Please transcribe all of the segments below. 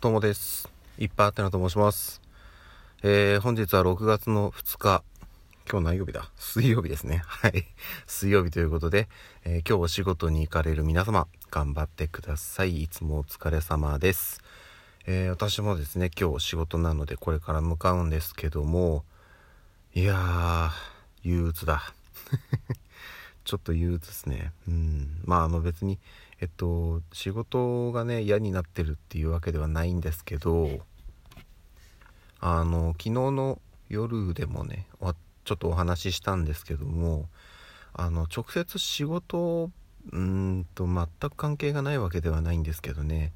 どうもです。いっぱいあってなと申します。えー、本日は6月の2日。今日何曜日だ？水曜日ですね。はい。水曜日ということで、えー、今日お仕事に行かれる皆様、頑張ってください。いつもお疲れ様です。えー、私もですね、今日お仕事なのでこれから向かうんですけども、いやー、憂鬱だ。ちょっと憂鬱ですね。うん。まあ、あの別に、えっと、仕事がね、嫌になってるっていうわけではないんですけど、あの、昨日の夜でもね、ちょっとお話ししたんですけども、あの、直接仕事、うんと、全く関係がないわけではないんですけどね、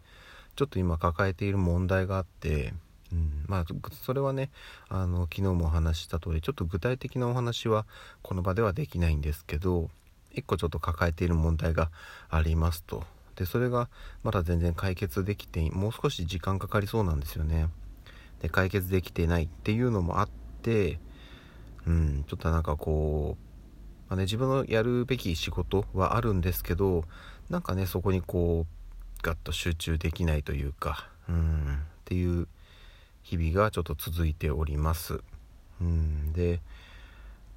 ちょっと今抱えている問題があって、うん、まあそれはねあの昨日もお話しした通りちょっと具体的なお話はこの場ではできないんですけど1個ちょっと抱えている問題がありますと。でそれがまだ全然解決できてもう少し時間かかりそうなんですよね。で解決できてないっていうのもあってうんちょっとなんかこう、まあね、自分のやるべき仕事はあるんですけどなんかねそこにこうガッと集中できないというかうんっていう日々がちょっと続いております。うんで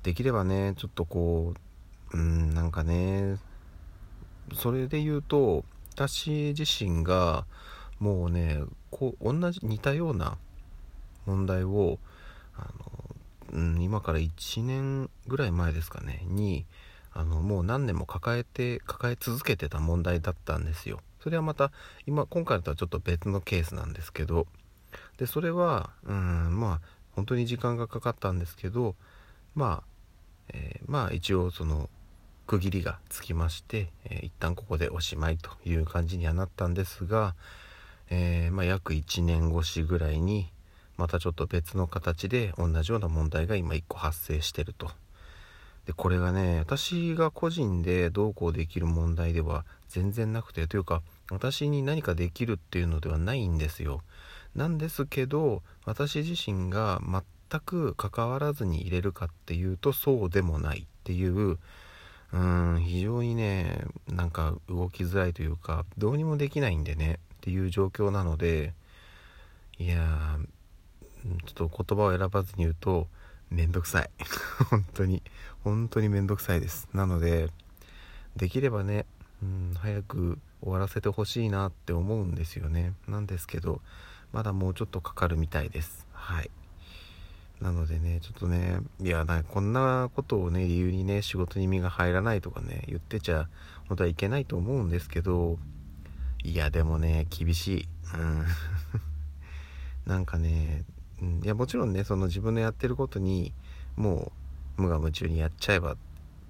できればねちょっとこううんなんかねそれで言うと私自身がもうねこう同じ似たような問題をあの、うん、今から1年ぐらい前ですかねにあのもう何年も抱えて抱え続けてた問題だったんですよ。それはまた今今回とはちょっと別のケースなんですけどでそれはうんまあ本当に時間がかかったんですけどまあ、えー、まあ一応その区切りがつきまして、えー、一旦ここでおしまいという感じにはなったんですが、えー、まあ、約1年越しぐらいにまたちょっと別の形で同じような問題が今1個発生してると。でこれがね私が個人でどうこうできる問題では全然なくてというか私に何かできるっていうのではないんですよ。なんですけど私自身が全く関わらずに入れるかっていうとそうでもないっていううん非常にねなんか動きづらいというかどうにもできないんでねっていう状況なのでいやちょっと言葉を選ばずに言うとめんどくさい。本当に。本当にめんどくさいです。なのでできればね、うん、早く終わらせてほしいなって思うんですよね。なんですけどまだもうちょっとかかるみたいです。はい。なのでね、ちょっとね、いや、なこんなことをね、理由にね、仕事に身が入らないとかね、言ってちゃ、本当はいけないと思うんですけど、いや、でもね、厳しい。うん。なんかね、うん、いや、もちろんね、その自分のやってることに、もう、無我夢中にやっちゃえば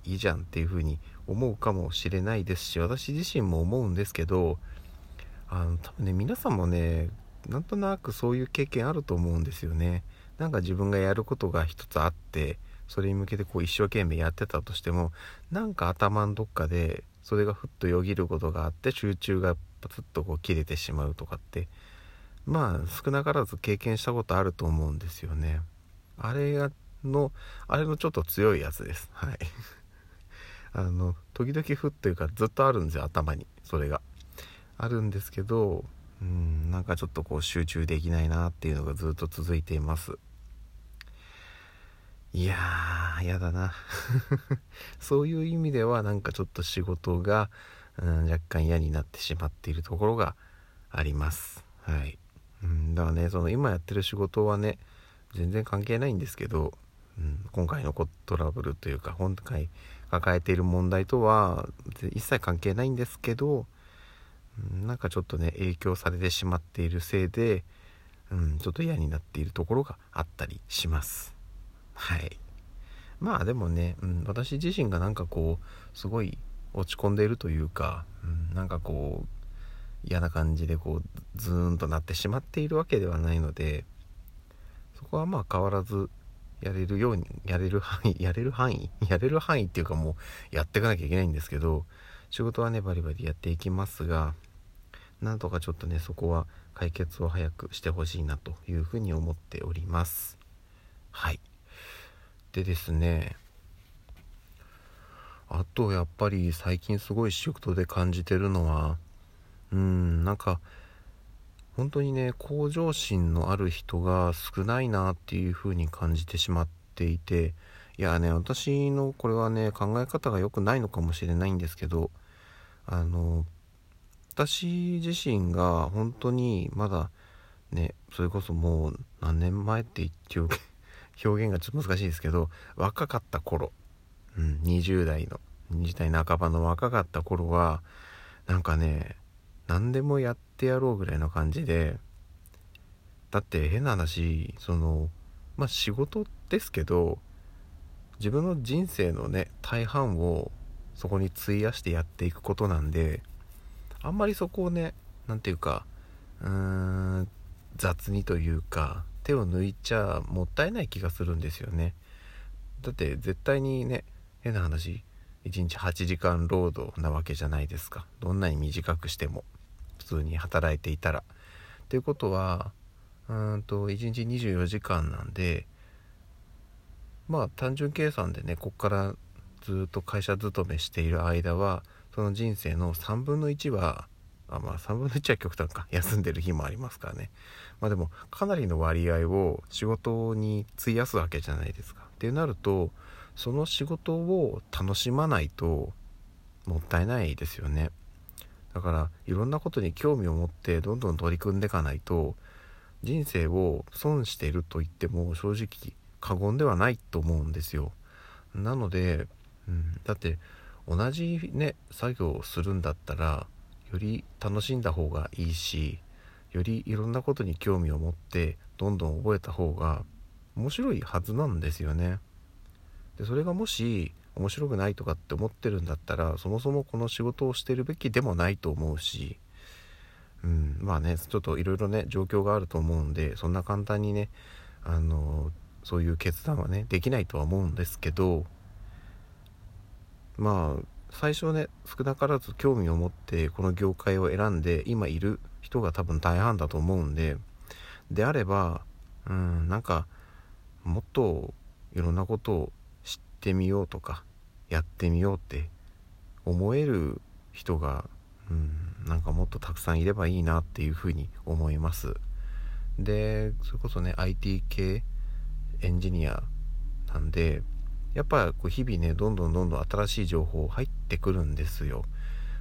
いいじゃんっていうふうに思うかもしれないですし、私自身も思うんですけど、あの、多分ね、皆さんもね、なんとなくそういう経験あると思うんですよね。なんか自分がやることが一つあってそれに向けてこう一生懸命やってたとしてもなんか頭のどっかでそれがふっとよぎることがあって集中がパツッとこう切れてしまうとかってまあ少なからず経験したことあると思うんですよね。あれがのあれのちょっと強いやつです。はい。あの時々ふっというかずっとあるんですよ頭に。それが。あるんですけどうんなんかちょっとこう集中できないなっていうのがずっと続いています。いやーやだな。そういう意味ではなんかちょっと仕事が、うん、若干嫌になってしまっているところがあります。はい、うん、だからねその今やってる仕事はね全然関係ないんですけど、うん、今回のトラブルというか今回抱えている問題とは一切関係ないんですけどなんかちょっとね影響されてしまっているせいで、うん、ちょっと嫌になっているところがあったりします。はい。まあでもね、うん、私自身がなんかこうすごい落ち込んでいるというか、うん、なんかこう嫌な感じでこうズーンとなってしまっているわけではないのでそこはまあ変わらずやれるようにやれる範囲やれる範囲やれる範囲っていうかもうやっていかなきゃいけないんですけど仕事はねバリバリやっていきますがなんとかちょっとねそこは解決を早くしてほしいなというふうに思っております。はい。でですね。あとやっぱり最近すごい仕事で感じてるのはうんなんか本当にね向上心のある人が少ないなっていうふうに感じてしまっていていやね私のこれはね考え方が良くないのかもしれないんですけどあの私自身が本当にまだねそれこそもう何年前って言って 表現がちょっと難しいですけど若かった頃、うん、20代の20代半ばの若かった頃はなんかね何でもやってやろうぐらいの感じでだって変な話そのまあ仕事ですけど自分の人生のね大半をそこに費やしてやっていくことなんであんまりそこをね何て言うかうーん雑にというか手を抜いちゃもったいない気がするんですよね。だって絶対にね変な話1日8時間労働なわけじゃないですか。どんなに短くしても普通に働いていたら。っていうことはうんと1日24時間なんでまあ単純計算でねこっからずっと会社勤めしている間はその人生の3分の1はあまあ3分の1は極端か。休んでる日もありますからね。まあでもかなりの割合を仕事に費やすわけじゃないですか。ってなるとその仕事を楽しまないともったいないですよね。だからいろんなことに興味を持ってどんどん取り組んでいかないと人生を損していると言っても正直過言ではないと思うんですよ。なので、うん、だって同じね作業をするんだったらより楽しんだ方がいいしよりいろんなことに興味を持ってどんどん覚えた方が面白いはずなんですよね。でそれがもし面白くないとかって思ってるんだったらそもそもこの仕事をしてるべきでもないと思うし、うん、まあねちょっといろいろね状況があると思うんでそんな簡単にねあのそういう決断はねできないとは思うんですけどまあ最初ね少なからず興味を持ってこの業界を選んで今いる人が多分大半だと思うんでであればうんなんかもっといろんなことを知ってみようとかやってみようって思える人がうんなんかもっとたくさんいればいいなっていうふうに思います。でそれこそね IT 系エンジニアなんでやっぱこう日々ねどんどんどんどん新しい情報入ってくるんですよ。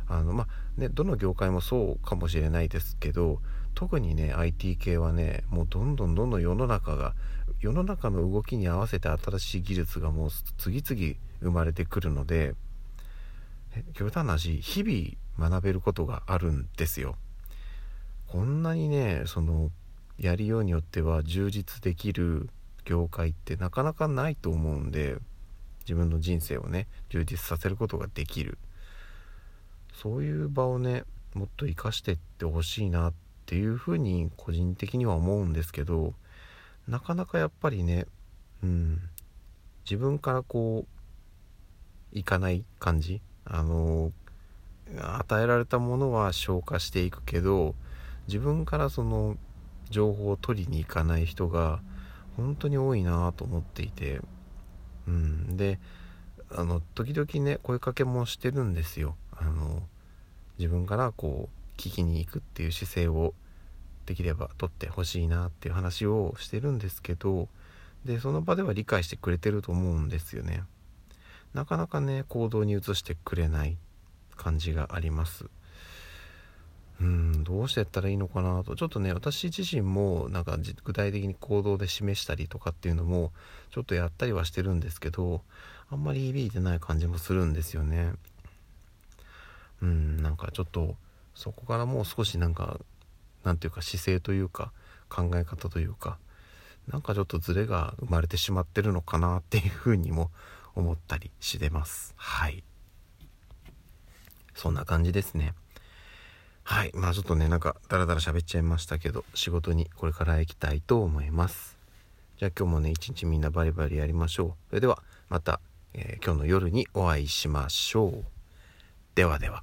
あのまあねどの業界もそうかもしれないですけど特にね IT 系はねもうどんどんどんどん世の中が世の中の動きに合わせて新しい技術がもう次々生まれてくるので極端な話日々学べることがあるんですよ。こんなにねそのやりようによっては充実できる業界ってなかなかないと思うんで。自分の人生をね充実させることができる。そういう場をねもっと生かしてってほしいなっていうふうに個人的には思うんですけどなかなかやっぱりねうん自分からこういかない感じあの与えられたものは消化していくけど自分からその情報を取りに行かない人が本当に多いなと思っていてうん、であの時々ね声かけもしてるんですよ。あの自分からこう聞きに行くっていう姿勢をできれば取ってほしいなっていう話をしてるんですけどでその場では理解してくれてると思うんですよね。なかなかね行動に移してくれない感じがあります。うんどうしてやったらいいのかなと。ちょっとね私自身もなんか具体的に行動で示したりとかっていうのもちょっとやったりはしてるんですけどあんまり響いてない感じもするんですよね。うんなんかちょっとそこからもう少しなんかなんていうか姿勢というか考え方というかなんかちょっとズレが生まれてしまってるのかなっていうふうにも思ったりしてます。はい。そんな感じですね。はい。まあちょっとね、なんか、だらだら喋っちゃいましたけど、仕事にこれから行きたいと思います。じゃあ今日もね、一日みんなバリバリやりましょう。それでは、また、えー、今日の夜にお会いしましょう。ではでは。